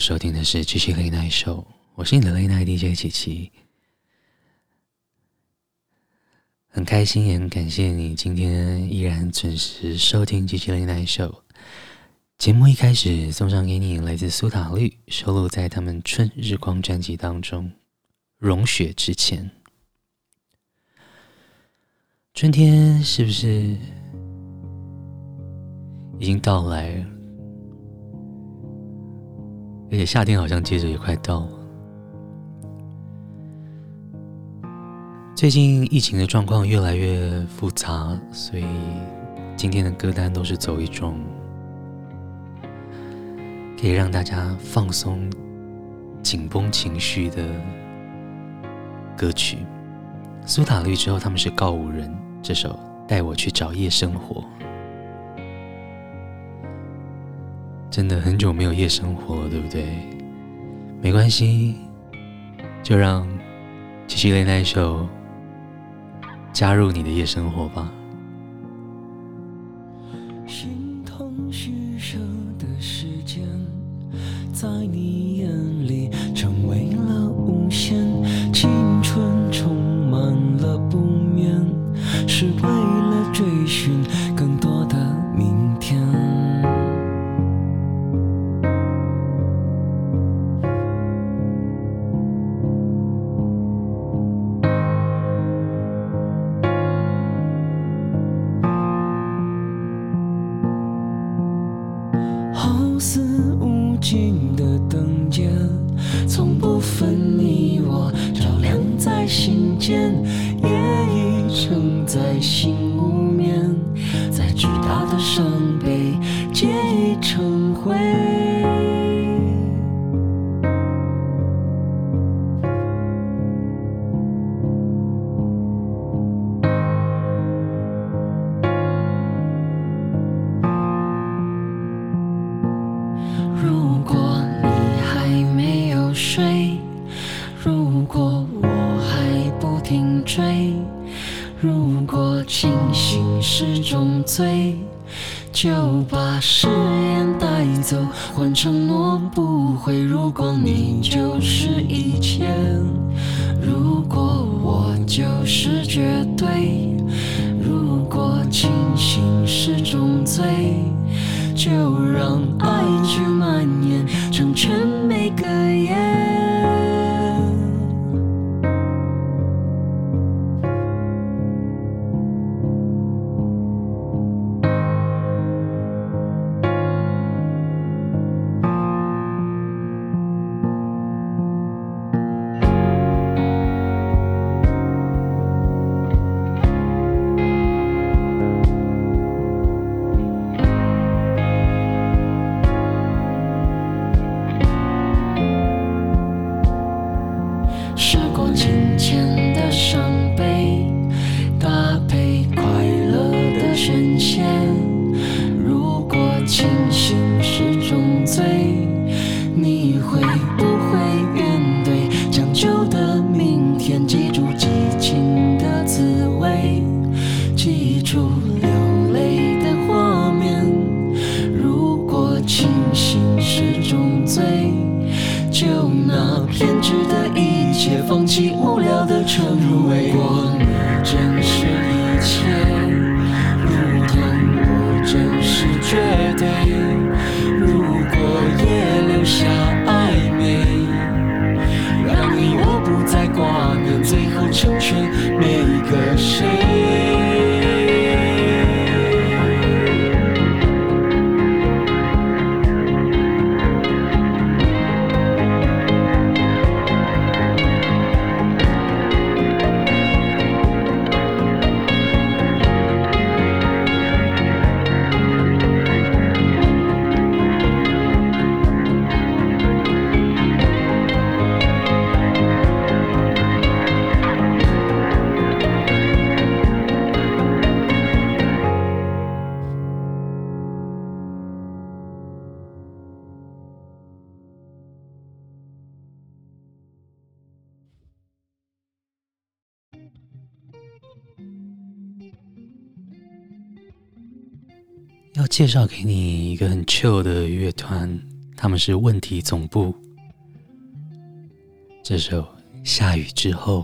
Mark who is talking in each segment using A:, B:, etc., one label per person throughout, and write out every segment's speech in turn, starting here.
A: 收听的是《七七 Late Night Show》，我是你的 Late Night DJ 七七，很开心也很感谢你今天依然准时收听《七七 Late Night Show》。节目一开始送上给你来自苏打绿收录在他们《春日光》专辑当中，《融雪之前》。春天是不是已经到来了？而且夏天好像接着也快到了。最近疫情的状况越来越复杂，所以今天的歌单都是走一种可以让大家放松紧绷情绪的歌曲。苏打绿之后，他们是告五人，这首《带我去找夜生活》。真的很久没有夜生活了，对不对？没关系，就让七七 Late Night Show 加入你的夜生活吧。
B: 清醒是种罪，就把誓言带走，换承诺不悔。如果你就是一切，如果我就是绝对，如果清醒是种罪，就让爱去蔓延，成全每个夜。
C: 介绍给你一个很 chill 的乐团，他们是问题总部。这首《下雨之
A: 后》。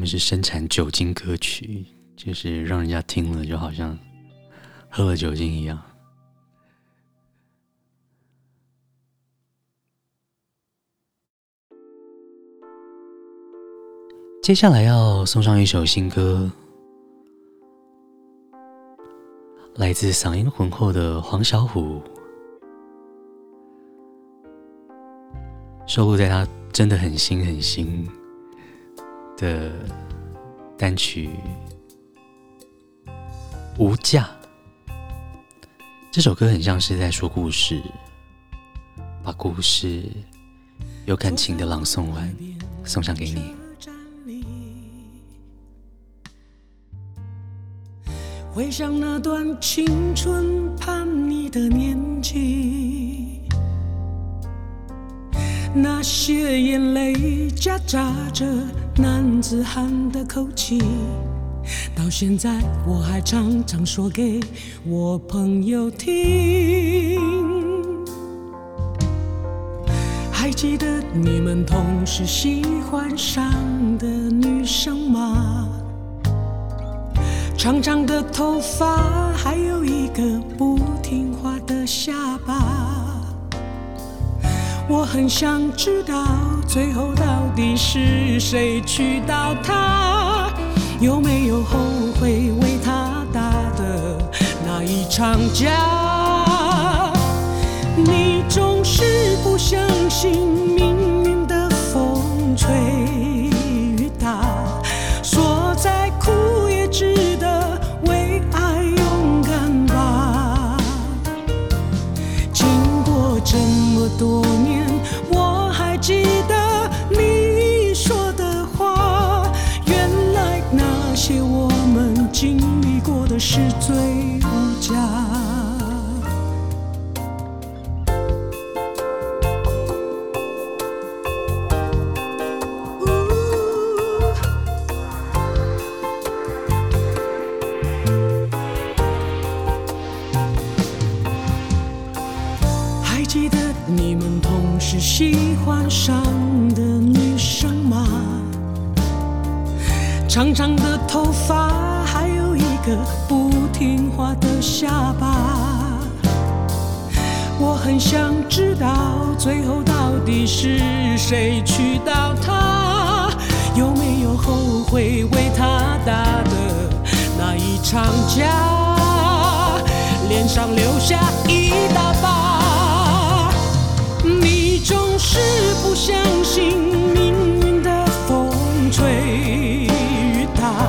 A: 我们是生产酒精歌曲，就是让人家听了就好像喝了酒精一样。接下来要送上一首新歌，来自嗓音浑厚的黄小琥。收录在他真的很新很新的单曲《无价》。这首歌很像是在说故事，把故事有感情的朗诵完，送上给你。
D: 回想那段青春叛逆的年纪。那些眼泪夹杂着男子汉的口气，到现在我还常常说给我朋友听。还记得你们同时喜欢上的女生吗？长长的头发，还有一个不我很想知道，最后到底是谁娶到她？有没有后悔为她打的那一场架？你总是不相信命运的风吹雨打，说再苦也值得为爱勇敢吧。经过这么多年。是最无价。不听话的下巴。我很想知道，最后到底是谁娶到她？有没有后悔为她打的那一场架？脸上留下一大疤。你总是不相信命运的风吹雨打，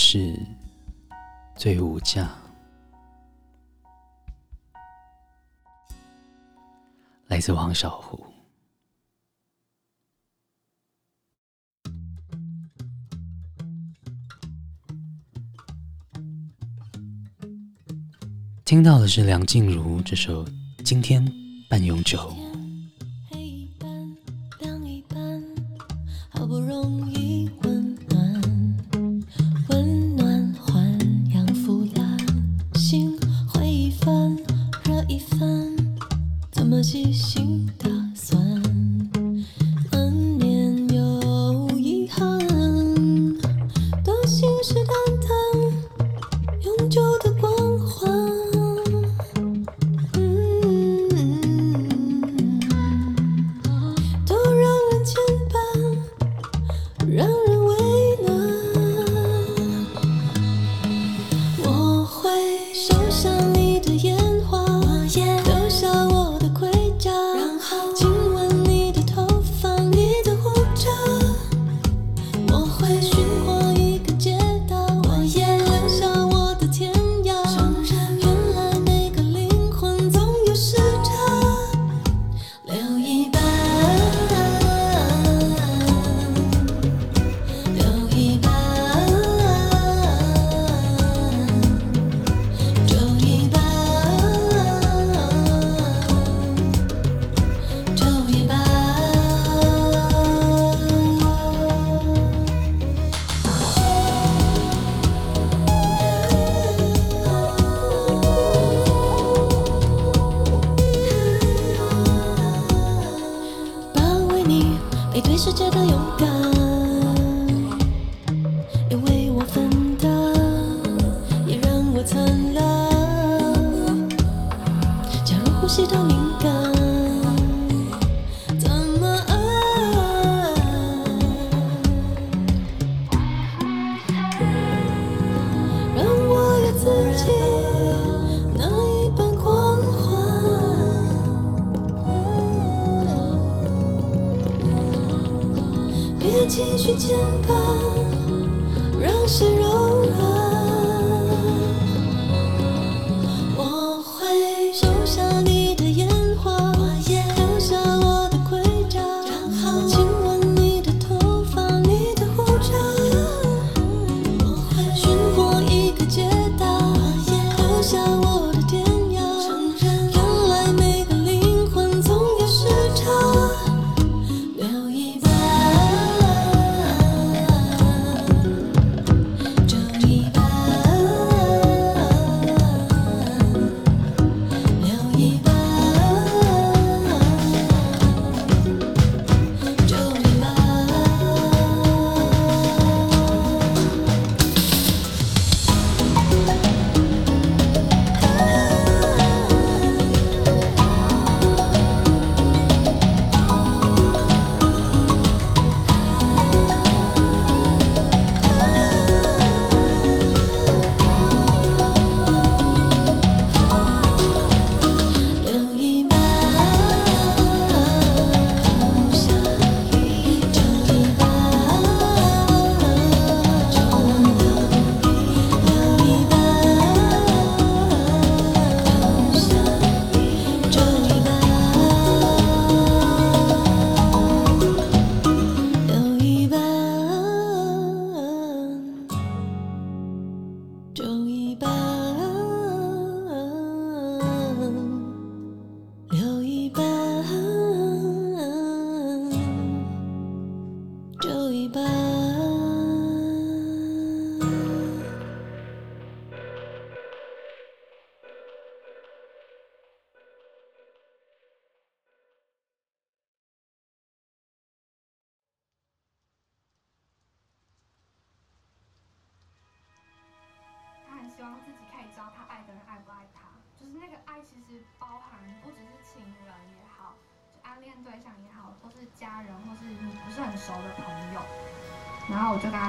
D: 是最
A: 无价。来自王小虎。听到的是梁静茹这首《今天半永久》。
C: 你对世界的勇敢。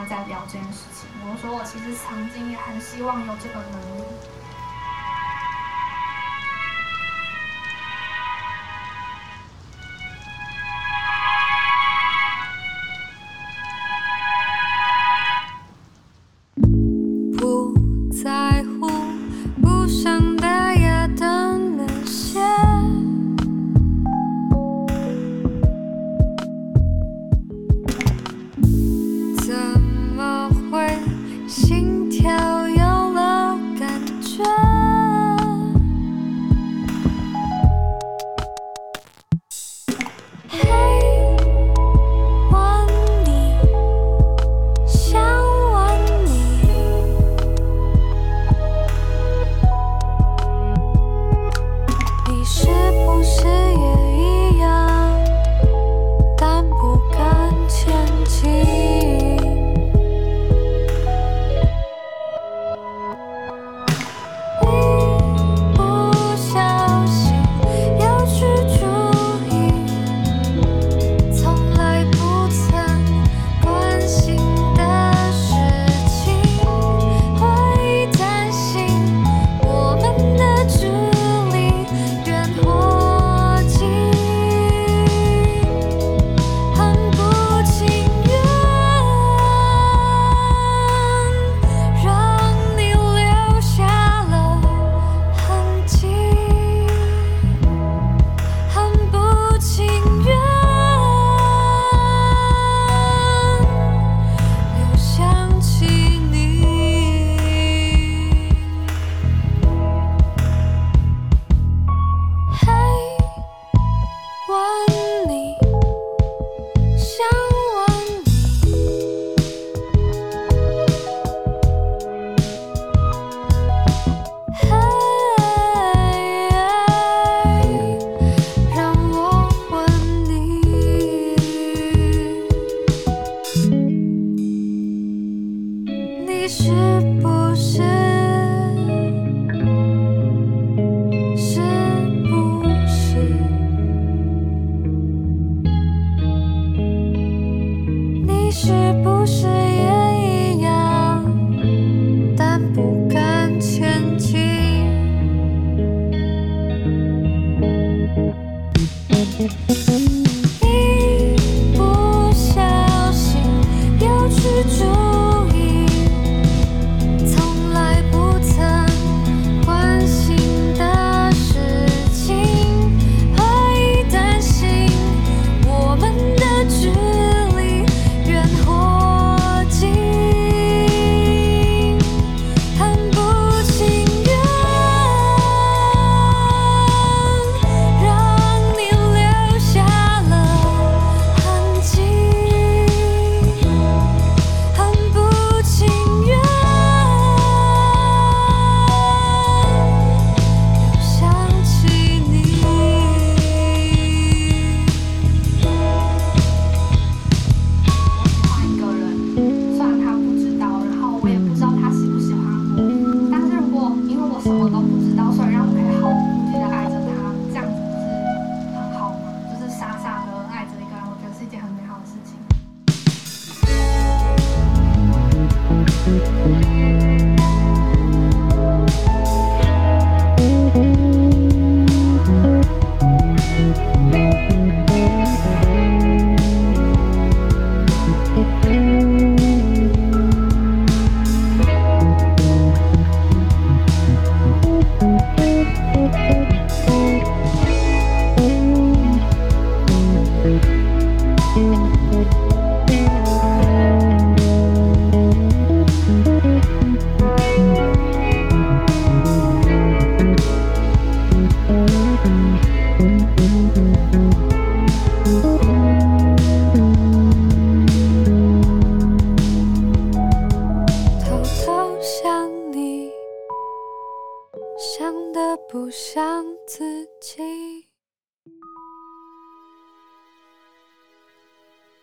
C: 在聊这件事情。我说我其实曾经也很希望有这个能力。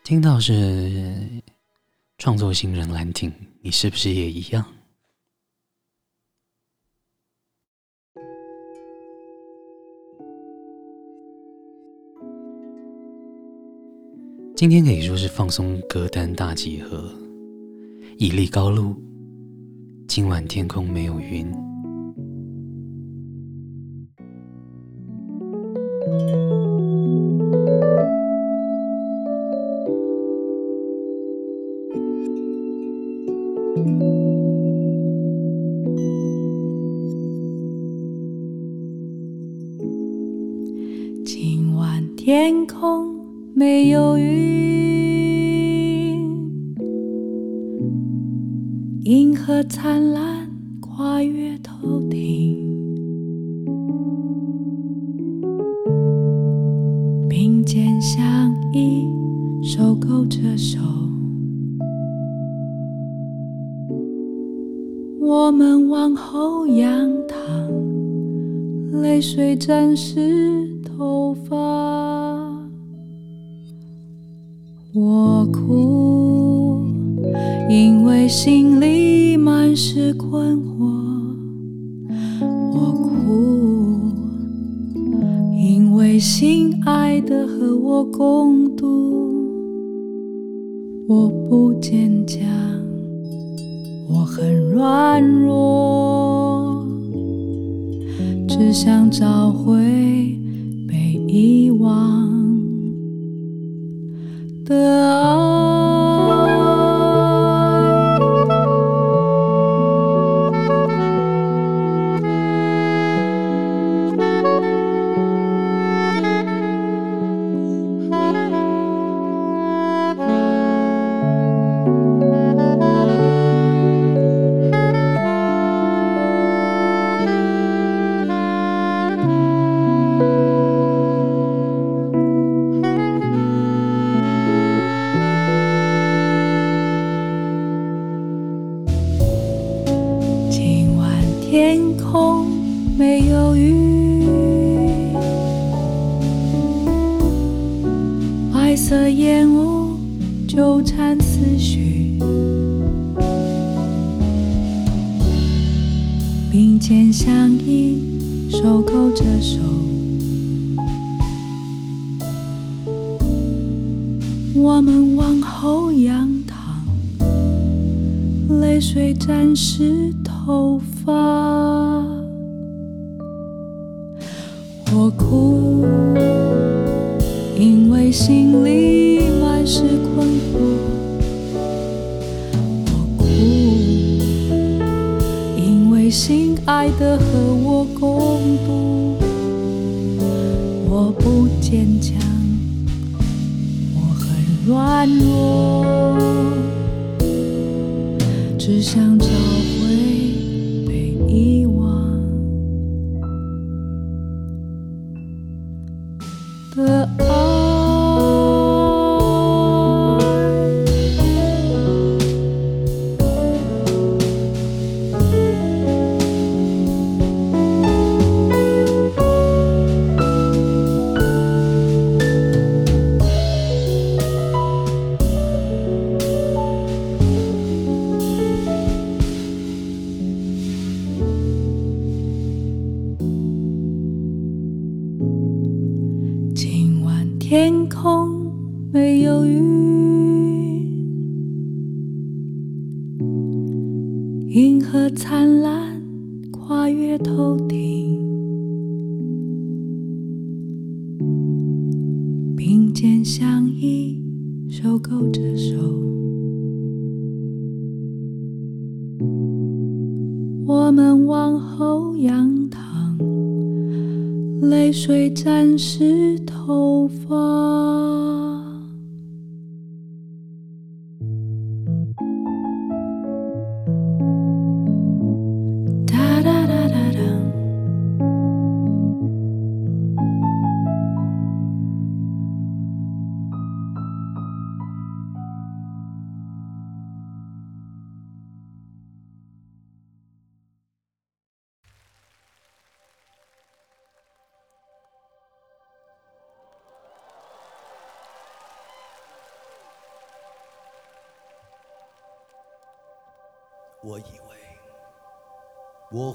A: 听到是创作新人兰亭，你是不是也一样？今天可以说是放松歌单大集合，以立高路，今晚天空没有
E: 云。total 我很软弱只想找回 the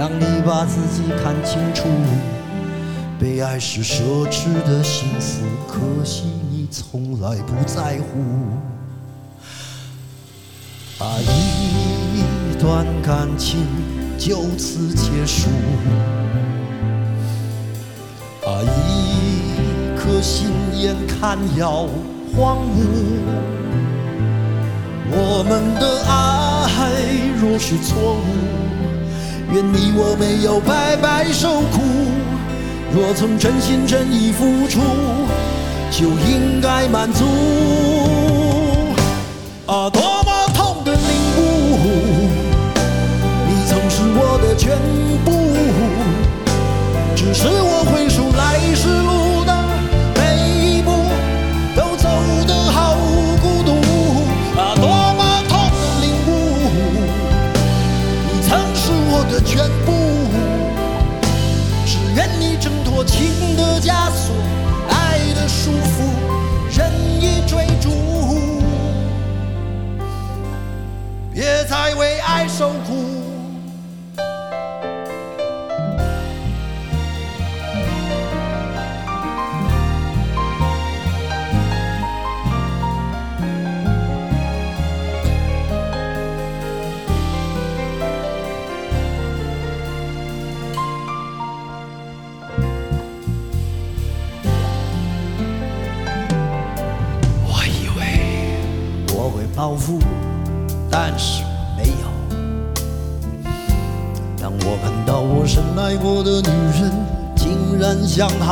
F: 让你把自己看清楚，被爱是奢侈的幸福，可惜你从来不在乎。啊，一段感情就此结束。啊，一颗心眼看要荒芜。我们的爱若是错误，愿你我没有白白受苦。若曾真心真意付出，就应该满足。啊，多么痛的领悟！你曾是我的。全部，只是我回首来时路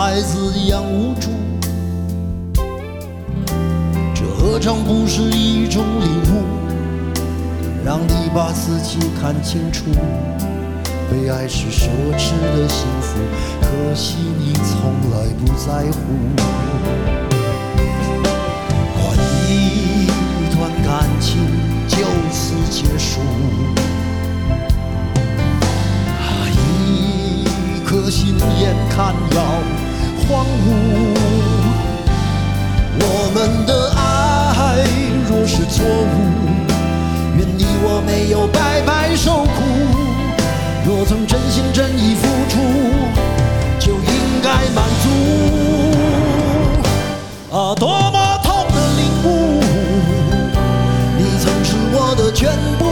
F: 孩子一样无助，这何尝不是一种领悟？让你把自己看清楚，被爱是奢侈的幸福，可惜你从来不在乎。把一段感情就此结束，啊，一颗心眼看要荒芜。我们的爱若是错误，愿你我没有白白受苦。若曾真心真意付出，就应该满足。啊，多么痛的领悟，你曾是我的。全部，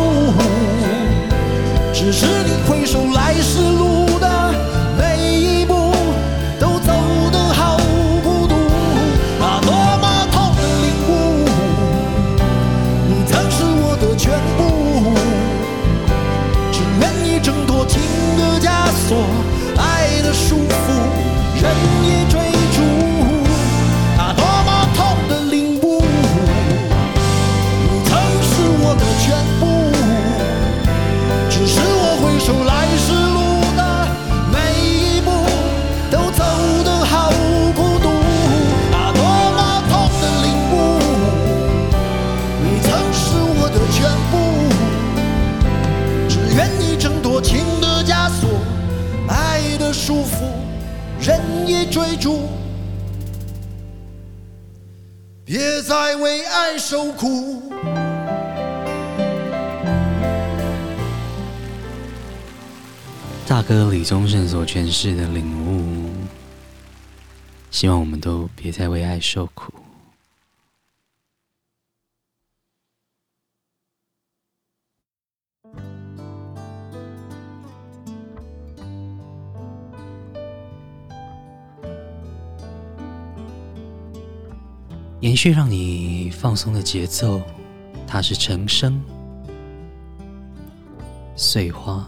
F: 诠释的
A: 领悟，希望我们都别再为爱受苦。延续让你放松的节奏，它是陈昇，
G: 碎花。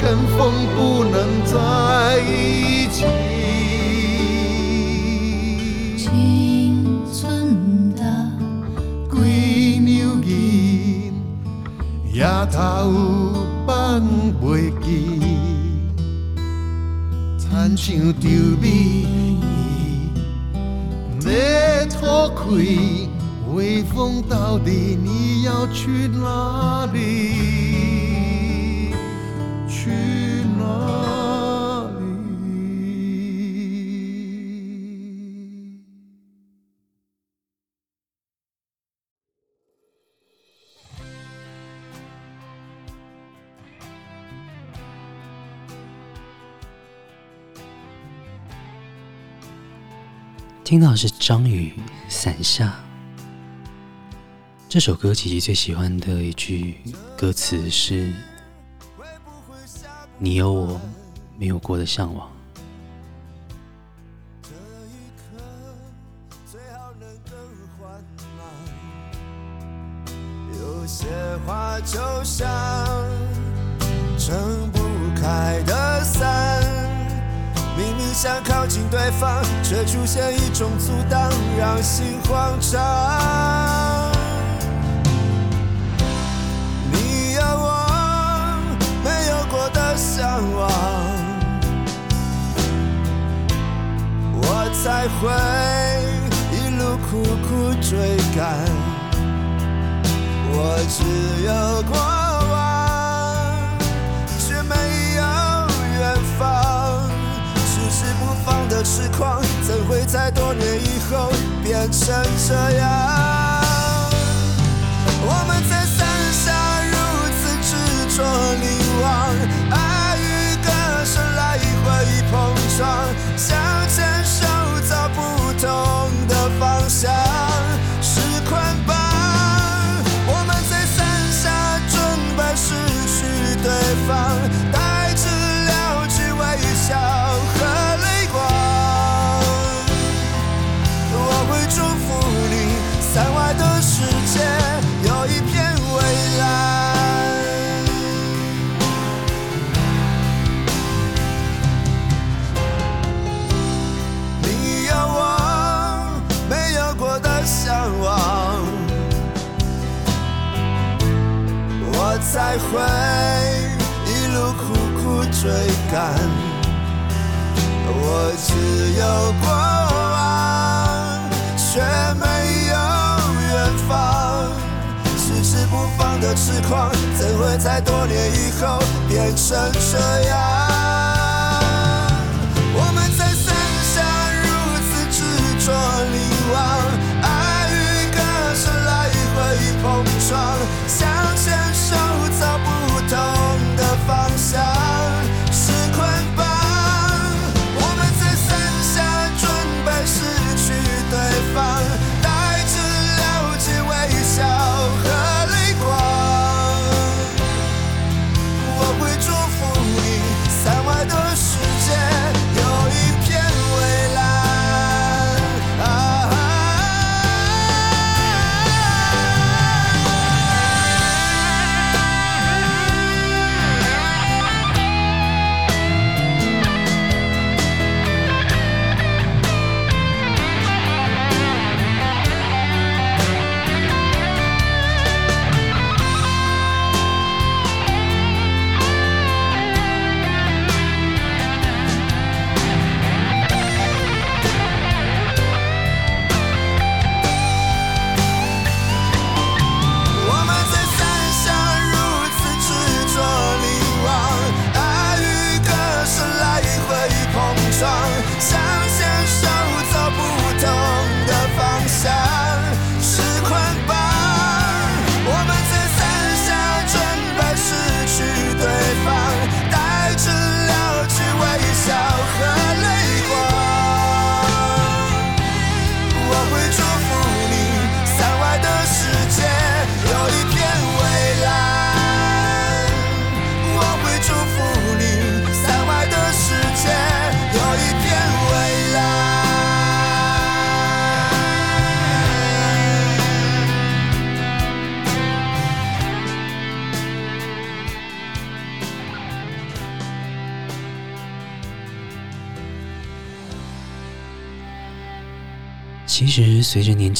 A: 跟风不能在一起。
H: 青春的
A: 几牛银，夜头放袂记，亲像着迷，要脱开，微风到底你要去哪里？
G: 听到的是张宇《伞下》。
A: 这首歌琪琪最喜欢的一句歌词是：“你有我没有过的向往。”
I: 有些话就像撑不开的伞，想靠近对方，却出现一种阻挡，让心慌张。你要我没有过的向往，我才会一路苦苦追赶。我只有过痴狂，怎会在多年以后变成这样？有过往，却没有远方。迟迟不放的痴狂，怎会在多年以后变成这样？我们在伞下如此执着凝望，爱与歌声来回碰撞，想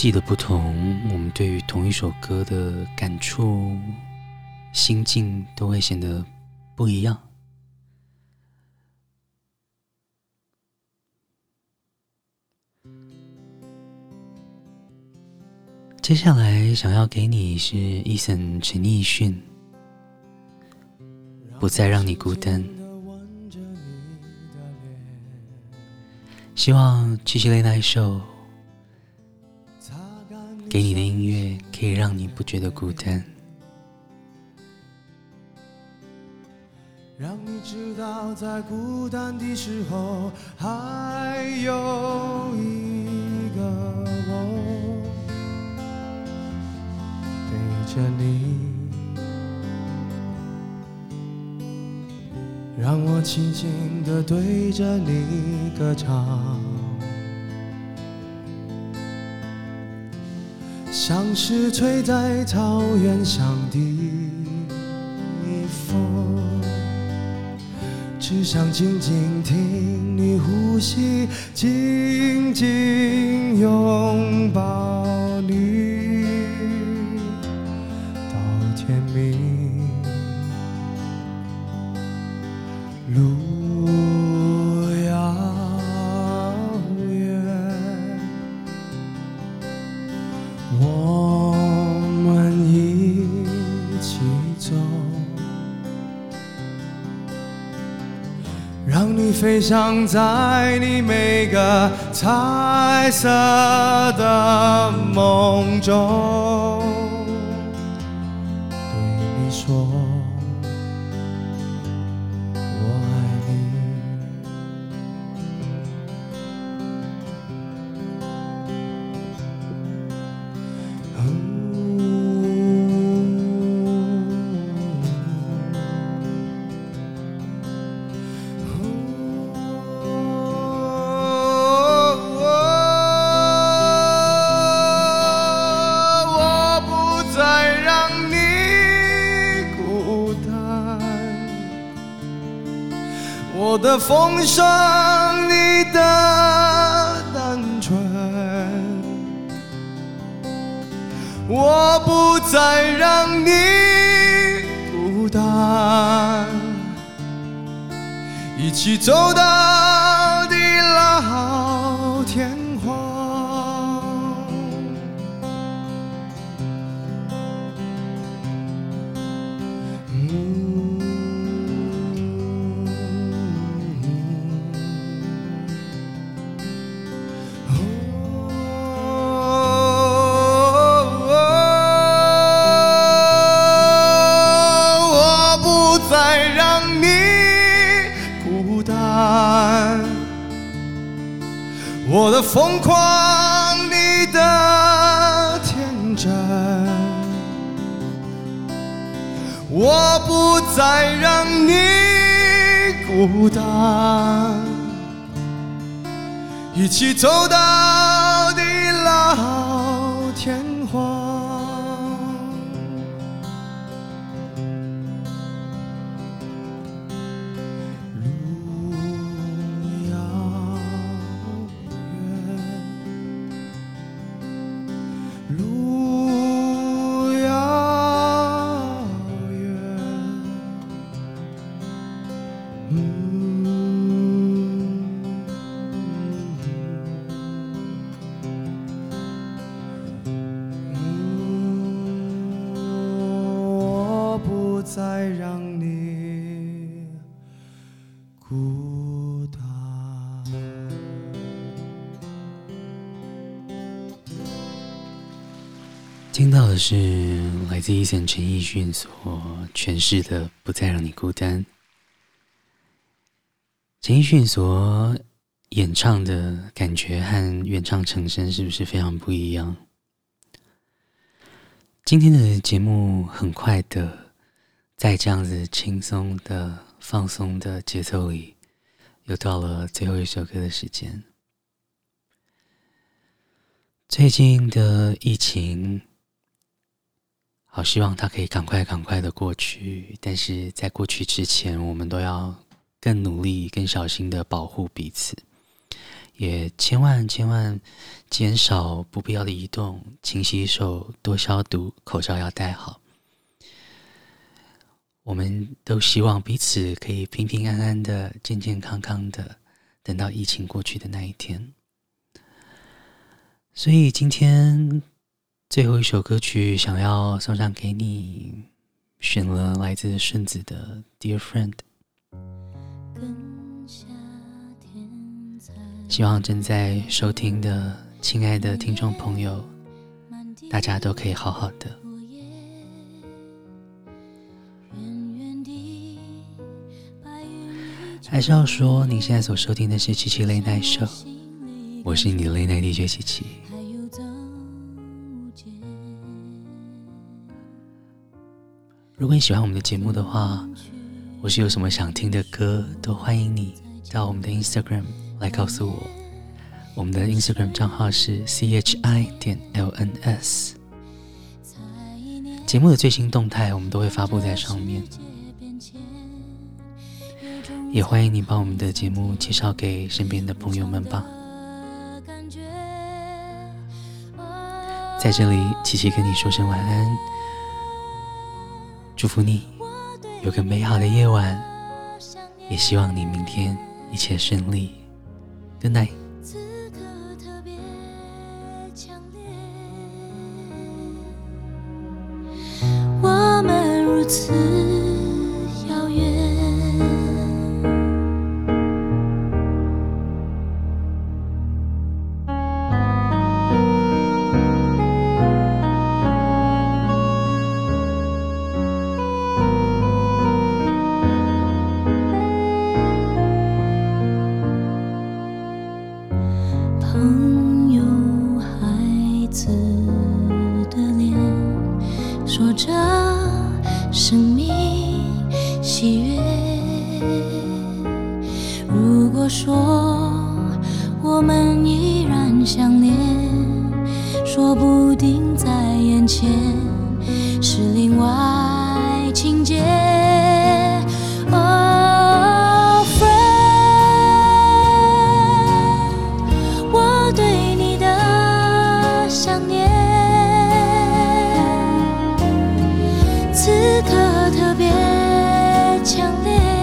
A: 纪的不同，我们对于同一首歌的感触、心境都会显得不一样。接下来想要给你是 Eason 陈奕迅，不再让你孤单。希望七七 Late Night Show。给你的音乐可以让你不觉得孤单，
I: 让你知道在孤单的时候还有一个我陪
J: 着你，让我轻轻地对着你歌唱，像是吹在草原上的风，只想静静听你呼吸，紧紧拥抱你。飞翔在你每个彩色的梦中。风霜，你的单纯，我不再让你孤单，一起走到疯狂，你的天真，我不再让你孤单，一起走到
A: 的是来自以前陈奕迅所诠释的《不再让你孤单》。陈奕迅所演唱的感觉和原唱成声是不是非常不一样？今天的节目很快的。在这样子轻松的、放松的节奏里，又到了最后一首歌的时间。最近的疫情，好希望它可以赶快、赶快的过去。但是在过去之前，我们都要更努力、更小心的保护彼此，也千万、千万减少不必要的移动，勤洗手，多消毒，口罩要戴好。我们都希望彼此可以平平安安的、健健康康的，等到疫情过去的那一天。所以今天最后一首歌曲想要送上给你，选了来自顺子的《Dear Friend》。希望正在收听的亲爱的听众朋友，大家都可以好好的。还是要说，你现在所收听的是七七 Late Night Show，我是你的 Late Night DJ 七七。
H: 如果你喜欢我们的节目的话，或是有什么想听的歌，都欢迎你到我们的 Instagram 来告诉我。我们的 Instagram 账号是 chi 点 lns。节目的最新动态我们都会发布在上面，也欢迎你把我们的节目介绍给身边的朋友们吧。在这里，琪琪跟你说声晚安，祝福你有个美好的夜晚，也希望你明天一切顺利。Good night。
K: 此刻特别强烈。